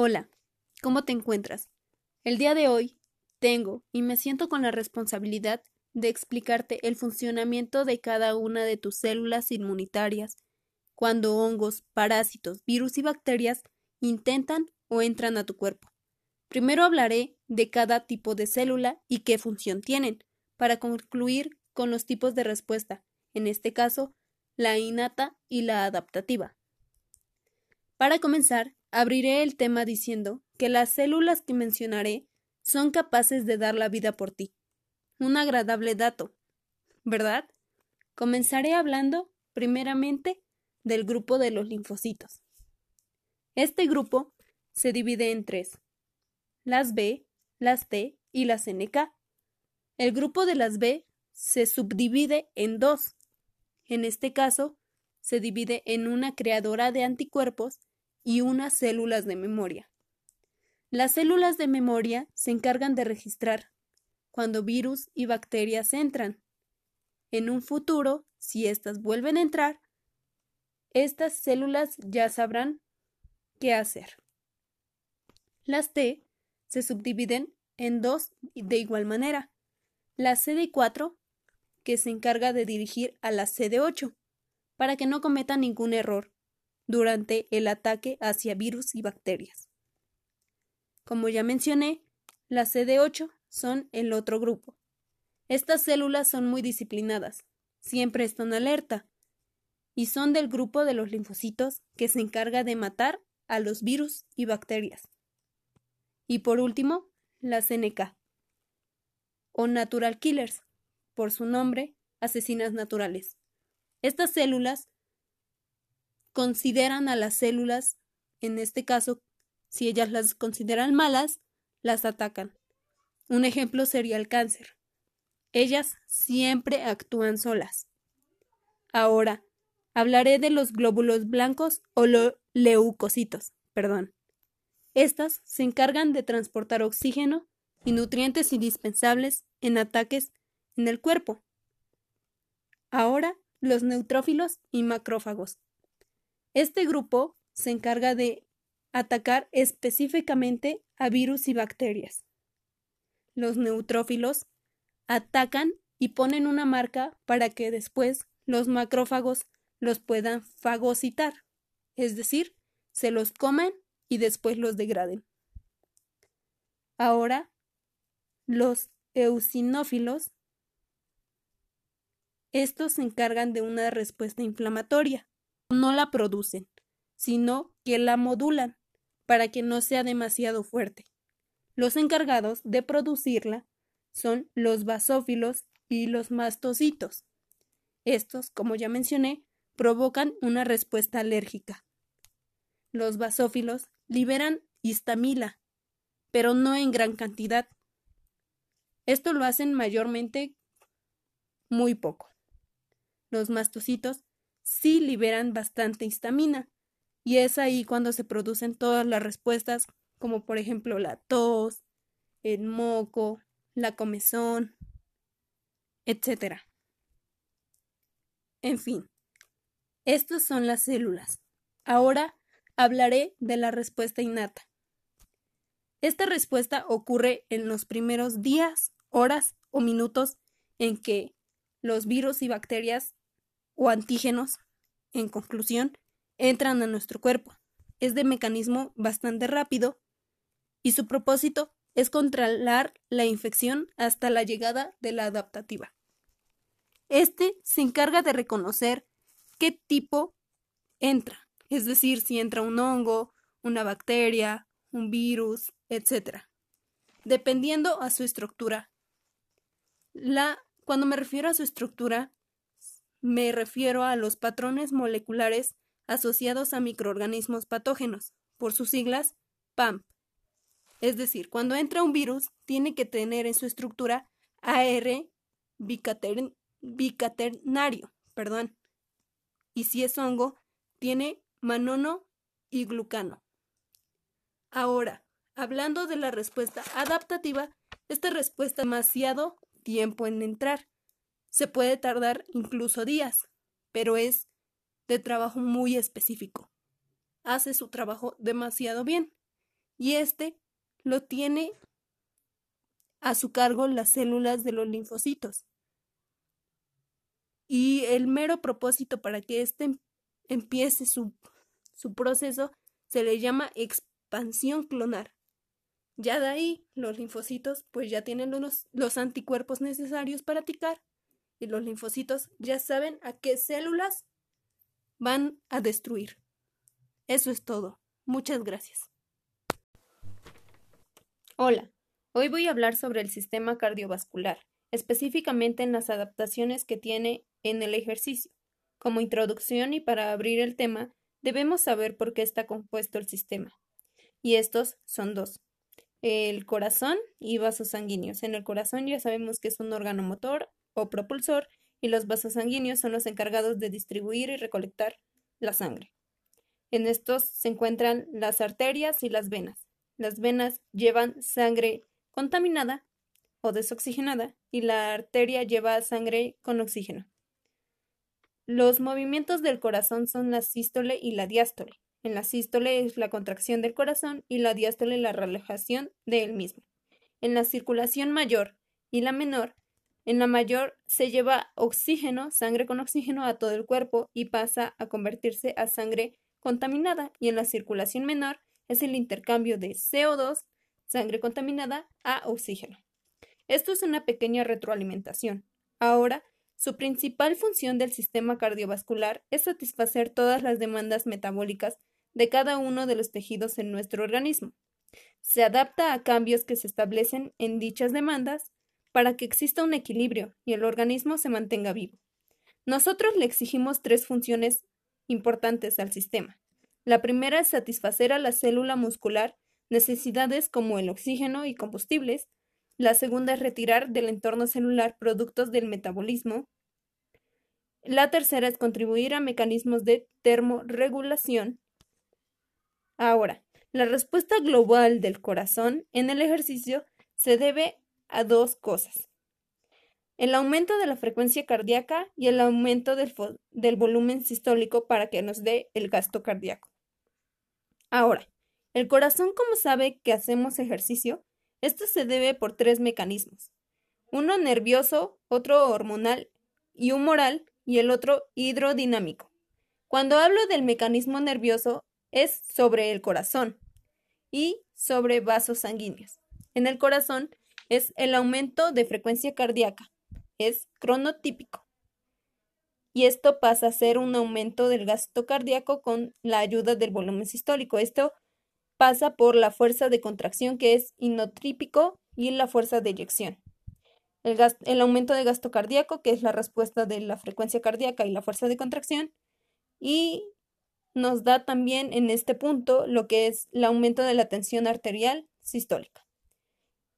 Hola, ¿cómo te encuentras? El día de hoy tengo y me siento con la responsabilidad de explicarte el funcionamiento de cada una de tus células inmunitarias cuando hongos, parásitos, virus y bacterias intentan o entran a tu cuerpo. Primero hablaré de cada tipo de célula y qué función tienen, para concluir con los tipos de respuesta, en este caso, la innata y la adaptativa. Para comenzar, abriré el tema diciendo que las células que mencionaré son capaces de dar la vida por ti. Un agradable dato, ¿verdad? Comenzaré hablando, primeramente, del grupo de los linfocitos. Este grupo se divide en tres, las B, las T y las NK. El grupo de las B se subdivide en dos. En este caso, se divide en una creadora de anticuerpos y unas células de memoria. Las células de memoria se encargan de registrar cuando virus y bacterias entran. En un futuro, si éstas vuelven a entrar, estas células ya sabrán qué hacer. Las T se subdividen en dos de igual manera. La CD4, que se encarga de dirigir a la CD8, para que no cometa ningún error durante el ataque hacia virus y bacterias. Como ya mencioné, las CD8 son el otro grupo. Estas células son muy disciplinadas, siempre están alerta, y son del grupo de los linfocitos que se encarga de matar a los virus y bacterias. Y por último, las NK, o Natural Killers, por su nombre, asesinas naturales. Estas células consideran a las células, en este caso, si ellas las consideran malas, las atacan. Un ejemplo sería el cáncer. Ellas siempre actúan solas. Ahora, hablaré de los glóbulos blancos o leucocitos, perdón. Estas se encargan de transportar oxígeno y nutrientes indispensables en ataques en el cuerpo. Ahora, los neutrófilos y macrófagos. Este grupo se encarga de atacar específicamente a virus y bacterias. Los neutrófilos atacan y ponen una marca para que después los macrófagos los puedan fagocitar, es decir, se los comen y después los degraden. Ahora, los eosinófilos, estos se encargan de una respuesta inflamatoria. No la producen, sino que la modulan para que no sea demasiado fuerte. Los encargados de producirla son los basófilos y los mastocitos. Estos, como ya mencioné, provocan una respuesta alérgica. Los basófilos liberan histamina, pero no en gran cantidad. Esto lo hacen mayormente muy poco. Los mastocitos sí liberan bastante histamina, y es ahí cuando se producen todas las respuestas, como por ejemplo la tos, el moco, la comezón, etc. En fin, estas son las células. Ahora hablaré de la respuesta innata. Esta respuesta ocurre en los primeros días, horas o minutos en que los virus y bacterias o antígenos, en conclusión, entran a nuestro cuerpo. Es de mecanismo bastante rápido y su propósito es controlar la infección hasta la llegada de la adaptativa. Este se encarga de reconocer qué tipo entra es decir, si entra un hongo, una bacteria, un virus, etc. Dependiendo a su estructura. La, cuando me refiero a su estructura, me refiero a los patrones moleculares asociados a microorganismos patógenos, por sus siglas PAMP. Es decir, cuando entra un virus, tiene que tener en su estructura AR bicaternario, perdón. Y si es hongo, tiene manono y glucano. Ahora, hablando de la respuesta adaptativa, esta respuesta demasiado tiempo en entrar. Se puede tardar incluso días, pero es de trabajo muy específico. Hace su trabajo demasiado bien. y este lo tiene a su cargo las células de los linfocitos. Y el mero propósito para que éste empiece su, su proceso se le llama expansión clonar. Ya de ahí, los linfocitos pues ya tienen los, los anticuerpos necesarios para atacar y los linfocitos ya saben a qué células van a destruir. Eso es todo. Muchas gracias. Hola, hoy voy a hablar sobre el sistema cardiovascular, específicamente en las adaptaciones que tiene en el ejercicio. Como introducción y para abrir el tema, debemos saber por qué está compuesto el sistema. Y estos son dos el corazón y vasos sanguíneos. En el corazón ya sabemos que es un órgano motor o propulsor y los vasos sanguíneos son los encargados de distribuir y recolectar la sangre. En estos se encuentran las arterias y las venas. Las venas llevan sangre contaminada o desoxigenada y la arteria lleva sangre con oxígeno. Los movimientos del corazón son la sístole y la diástole. En la sístole es la contracción del corazón y la diástole la relajación de él mismo. En la circulación mayor y la menor, en la mayor se lleva oxígeno, sangre con oxígeno a todo el cuerpo y pasa a convertirse a sangre contaminada y en la circulación menor es el intercambio de CO2, sangre contaminada, a oxígeno. Esto es una pequeña retroalimentación. Ahora, su principal función del sistema cardiovascular es satisfacer todas las demandas metabólicas de cada uno de los tejidos en nuestro organismo. Se adapta a cambios que se establecen en dichas demandas para que exista un equilibrio y el organismo se mantenga vivo. Nosotros le exigimos tres funciones importantes al sistema. La primera es satisfacer a la célula muscular necesidades como el oxígeno y combustibles, la segunda es retirar del entorno celular productos del metabolismo. La tercera es contribuir a mecanismos de termorregulación. Ahora, la respuesta global del corazón en el ejercicio se debe a dos cosas. El aumento de la frecuencia cardíaca y el aumento del, volumen sistólico para que nos dé el gasto cardíaco. Ahora, el corazón, como sabe que hacemos ejercicio, esto se debe por tres mecanismos. Uno nervioso, otro hormonal y humoral y el otro hidrodinámico. Cuando hablo del mecanismo nervioso es sobre el corazón y sobre vasos sanguíneos. En el corazón es el aumento de frecuencia cardíaca, es cronotípico. Y esto pasa a ser un aumento del gasto cardíaco con la ayuda del volumen sistólico. Esto pasa por la fuerza de contracción que es inotrípico y la fuerza de eyección. El, el, aumento de gasto cardíaco, que es la respuesta de la frecuencia cardíaca y la fuerza de contracción, y nos da también en este punto lo que es el aumento de la tensión arterial sistólica.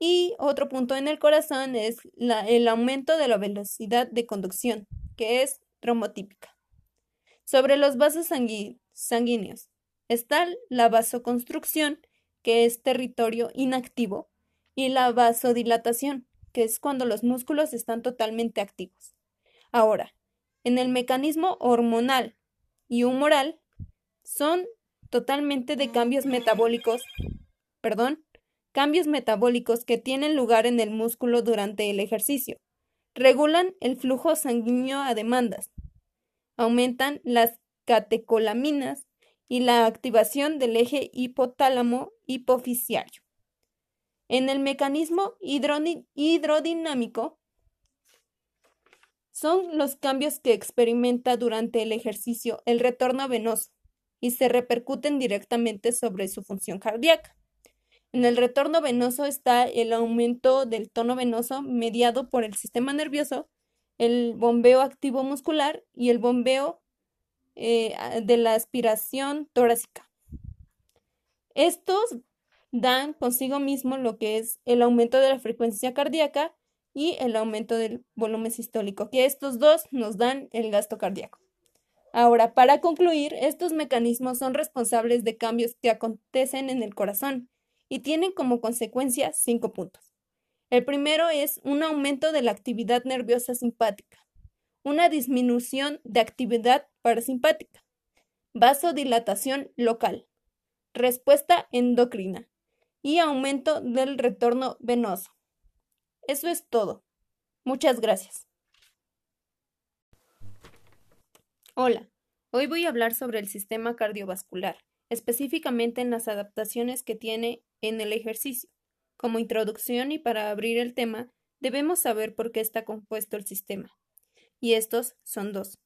Y otro punto en el corazón es el aumento de la velocidad de conducción, que es trombotípica. Sobre los vasos sanguíneos, Está la vasoconstrucción, que es territorio inactivo, y la vasodilatación, que es cuando los músculos están totalmente activos. Ahora, en el mecanismo hormonal y humoral son totalmente de cambios metabólicos, perdón, cambios metabólicos que tienen lugar en el músculo durante el ejercicio. Regulan el flujo sanguíneo a demandas. Aumentan las catecolaminas y la activación del eje hipotálamo hipofisiario. En el mecanismo hidrodinámico son los cambios que experimenta durante el ejercicio el retorno venoso y se repercuten directamente sobre su función cardíaca. En el retorno venoso está el aumento del tono venoso mediado por el sistema nervioso, el bombeo activo muscular y el bombeo eh, de la aspiración torácica. Estos dan consigo mismo lo que es el aumento de la frecuencia cardíaca y el aumento del volumen sistólico, que estos dos nos dan el gasto cardíaco. Ahora, para concluir, estos mecanismos son responsables de cambios que acontecen en el corazón y tienen como consecuencia cinco puntos. El primero es un aumento de la actividad nerviosa simpática una disminución de actividad parasimpática, vasodilatación local, respuesta endocrina, y aumento del retorno venoso. Eso es todo. Muchas gracias. Hola, hoy voy a hablar sobre el sistema cardiovascular, específicamente en las adaptaciones que tiene en el ejercicio. Como introducción y para abrir el tema, debemos saber por qué está compuesto el sistema. Y estos son dos.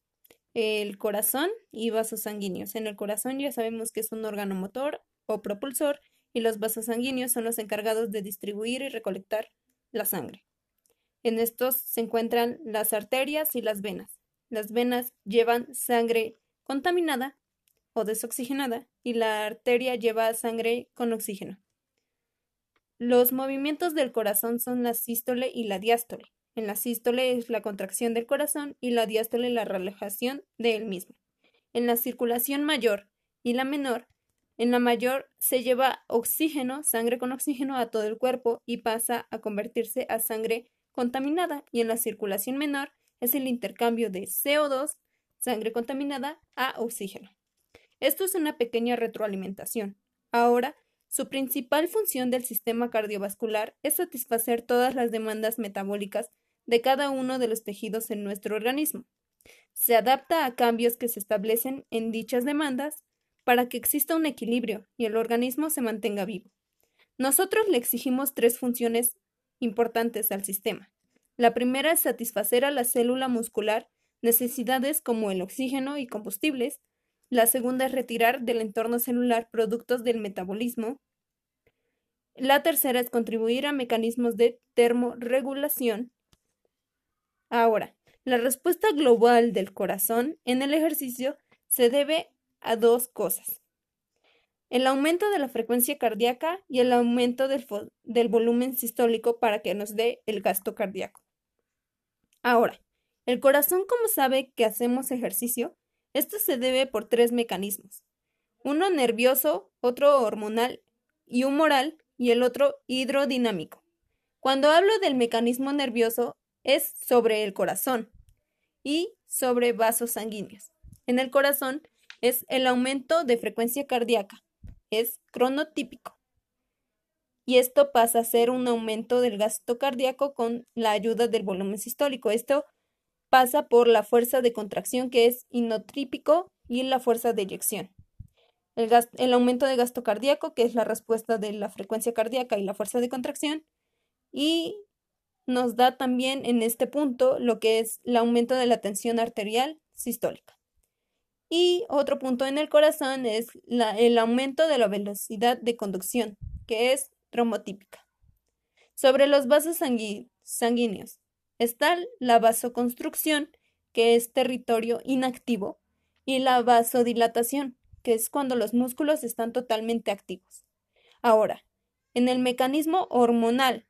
El corazón y vasos sanguíneos. En el corazón ya sabemos que es un órgano motor o propulsor y los vasos sanguíneos son los encargados de distribuir y recolectar la sangre. En estos se encuentran las arterias y las venas. Las venas llevan sangre contaminada o desoxigenada y la arteria lleva sangre con oxígeno. Los movimientos del corazón son la sístole y la diástole. En la sístole es la contracción del corazón y la diástole la relajación de él mismo. En la circulación mayor y la menor, en la mayor se lleva oxígeno, sangre con oxígeno a todo el cuerpo y pasa a convertirse a sangre contaminada y en la circulación menor es el intercambio de CO2, sangre contaminada, a oxígeno. Esto es una pequeña retroalimentación. Ahora, su principal función del sistema cardiovascular es satisfacer todas las demandas metabólicas de cada uno de los tejidos en nuestro organismo. Se adapta a cambios que se establecen en dichas demandas para que exista un equilibrio y el organismo se mantenga vivo. Nosotros le exigimos tres funciones importantes al sistema. La primera es satisfacer a la célula muscular necesidades como el oxígeno y combustibles. La segunda es retirar del entorno celular productos del metabolismo. La tercera es contribuir a mecanismos de termorregulación. Ahora, la respuesta global del corazón en el ejercicio se debe a dos cosas. El aumento de la frecuencia cardíaca y el aumento del, volumen sistólico para que nos dé el gasto cardíaco. Ahora, el corazón, como sabe que hacemos ejercicio, esto se debe por tres mecanismos. Uno nervioso, otro hormonal y humoral y el otro hidrodinámico. Cuando hablo del mecanismo nervioso es sobre el corazón y sobre vasos sanguíneos. En el corazón es el aumento de frecuencia cardíaca, es cronotípico. Y esto pasa a ser un aumento del gasto cardíaco con la ayuda del volumen sistólico. Esto pasa por la fuerza de contracción que es inotrípico y la fuerza de eyección. El, aumento de gasto cardíaco, que es la respuesta de la frecuencia cardíaca y la fuerza de contracción, y nos da también en este punto lo que es el aumento de la tensión arterial sistólica. Y otro punto en el corazón es el aumento de la velocidad de conducción, que es tromotípica. Sobre los vasos sanguíneos está la vasoconstrucción, que es territorio inactivo, y la vasodilatación, que es cuando los músculos están totalmente activos. Ahora, en el mecanismo hormonal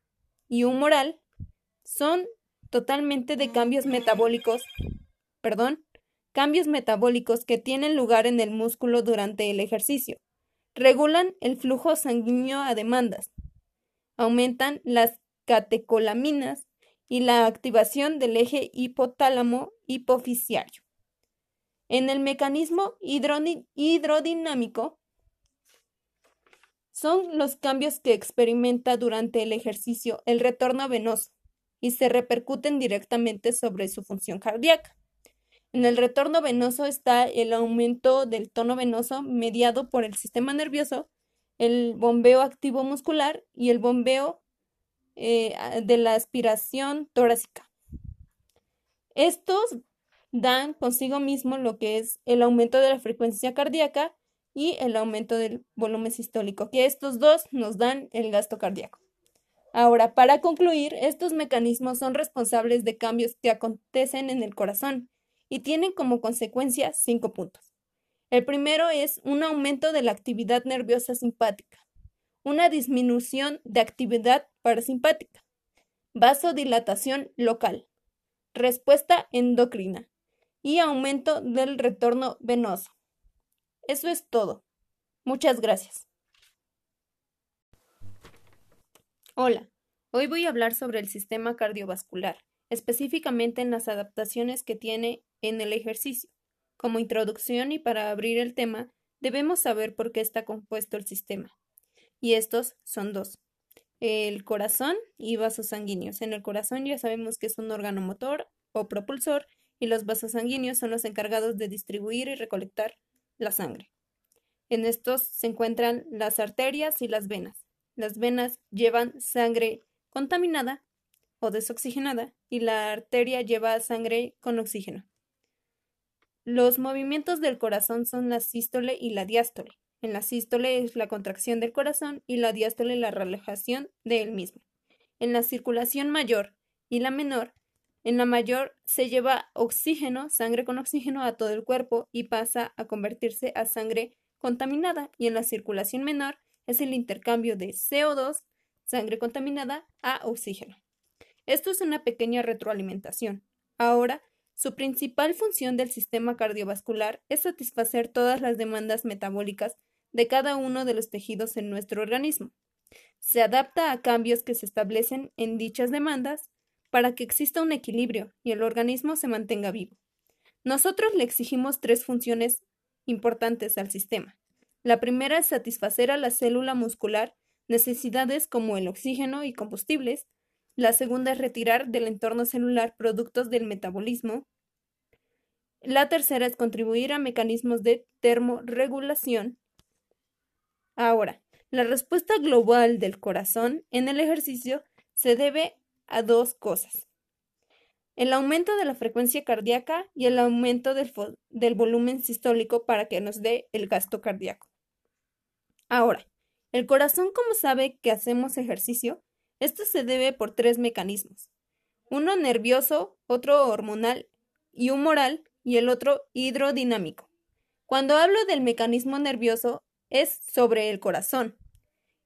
y humoral son totalmente de cambios metabólicos, perdón, cambios metabólicos que tienen lugar en el músculo durante el ejercicio. Regulan el flujo sanguíneo a demandas, aumentan las catecolaminas y la activación del eje hipotálamo hipofisiario. En el mecanismo hidrodinámico son los cambios que experimenta durante el ejercicio el retorno venoso y se repercuten directamente sobre su función cardíaca. En el retorno venoso está el aumento del tono venoso mediado por el sistema nervioso el bombeo activo muscular y el bombeo eh, de la aspiración torácica. Estos dan consigo mismo lo que es el aumento de la frecuencia cardíaca y el aumento del volumen sistólico, que estos dos nos dan el gasto cardíaco. Ahora, para concluir, estos mecanismos son responsables de cambios que acontecen en el corazón y tienen como consecuencia cinco puntos. El primero es un aumento de la actividad nerviosa simpática, una disminución de actividad parasimpática, vasodilatación local, respuesta endocrina y aumento del retorno venoso. Eso es todo. Muchas gracias. Hola, hoy voy a hablar sobre el sistema cardiovascular, específicamente en las adaptaciones que tiene en el ejercicio. Como introducción y para abrir el tema, debemos saber por qué está compuesto el sistema. Y estos son dos. El corazón y vasos sanguíneos. En el corazón ya sabemos que es un órgano motor o propulsor y los vasos sanguíneos son los encargados de distribuir y recolectar la sangre. En estos se encuentran las arterias y las venas. Las venas llevan sangre contaminada o desoxigenada y la arteria lleva sangre con oxígeno. Los movimientos del corazón son la sístole y la diástole. En la sístole es la contracción del corazón y la diástole la relajación de él mismo. En la circulación mayor y la menor, en la mayor se lleva oxígeno, sangre con oxígeno a todo el cuerpo y pasa a convertirse a sangre contaminada y en la circulación menor es el intercambio de CO2, sangre contaminada, a oxígeno. Esto es una pequeña retroalimentación. Ahora, su principal función del sistema cardiovascular es satisfacer todas las demandas metabólicas de cada uno de los tejidos en nuestro organismo. Se adapta a cambios que se establecen en dichas demandas para que exista un equilibrio y el organismo se mantenga vivo. Nosotros le exigimos tres funciones importantes al sistema. La primera es satisfacer a la célula muscular necesidades como el oxígeno y combustibles, la segunda es retirar del entorno celular productos del metabolismo. La tercera es contribuir a mecanismos de termorregulación. Ahora, la respuesta global del corazón en el ejercicio se debe a dos cosas. El aumento de la frecuencia cardíaca y el aumento del, del volumen sistólico para que nos dé el gasto cardíaco. Ahora, el corazón, como sabe que hacemos ejercicio, esto se debe por tres mecanismos. Uno nervioso, otro hormonal y humoral y el otro hidrodinámico. Cuando hablo del mecanismo nervioso es sobre el corazón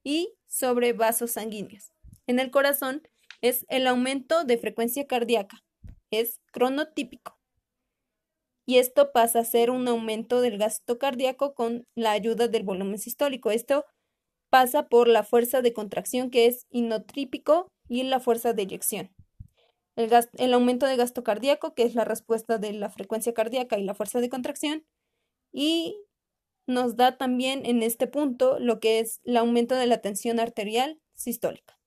y sobre vasos sanguíneos. En el corazón es el aumento de frecuencia cardíaca, es cronotípico. Y esto pasa a ser un aumento del gasto cardíaco con la ayuda del volumen sistólico. Esto pasa por la fuerza de contracción que es inotrípico y la fuerza de eyección. El, el, aumento de gasto cardíaco, que es la respuesta de la frecuencia cardíaca y la fuerza de contracción, y nos da también en este punto lo que es el aumento de la tensión arterial sistólica.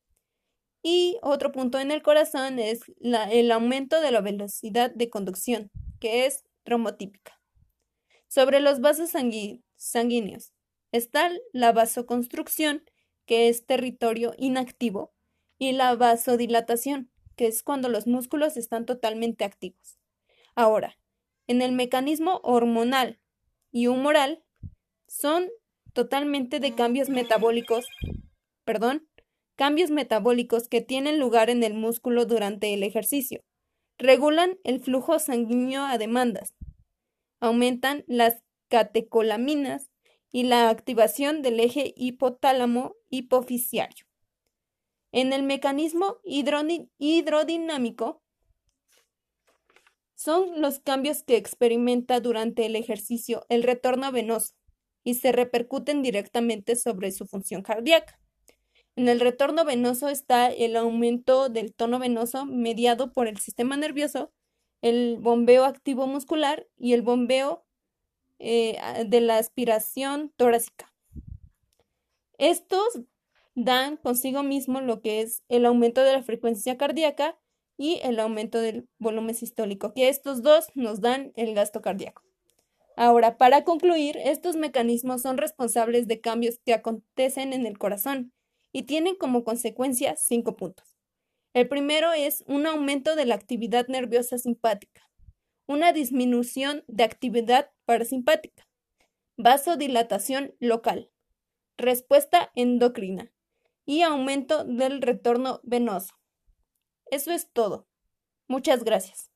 Y otro punto en el corazón es el aumento de la velocidad de conducción, que es trombotípica. Sobre los vasos sanguíneos, Está la vasoconstrucción, que es territorio inactivo, y la vasodilatación, que es cuando los músculos están totalmente activos. Ahora, en el mecanismo hormonal y humoral son totalmente de cambios metabólicos, perdón, cambios metabólicos que tienen lugar en el músculo durante el ejercicio. Regulan el flujo sanguíneo a demandas. Aumentan las catecolaminas y la activación del eje hipotálamo hipofisiario. En el mecanismo hidrodinámico son los cambios que experimenta durante el ejercicio el retorno venoso y se repercuten directamente sobre su función cardíaca. En el retorno venoso está el aumento del tono venoso mediado por el sistema nervioso, el bombeo activo muscular y el bombeo eh, de la aspiración torácica. Estos dan consigo mismo lo que es el aumento de la frecuencia cardíaca y el aumento del volumen sistólico, que estos dos nos dan el gasto cardíaco. Ahora, para concluir, estos mecanismos son responsables de cambios que acontecen en el corazón y tienen como consecuencia cinco puntos. El primero es un aumento de la actividad nerviosa simpática, una disminución de actividad parasimpática, vasodilatación local, respuesta endocrina y aumento del retorno venoso. Eso es todo. Muchas gracias.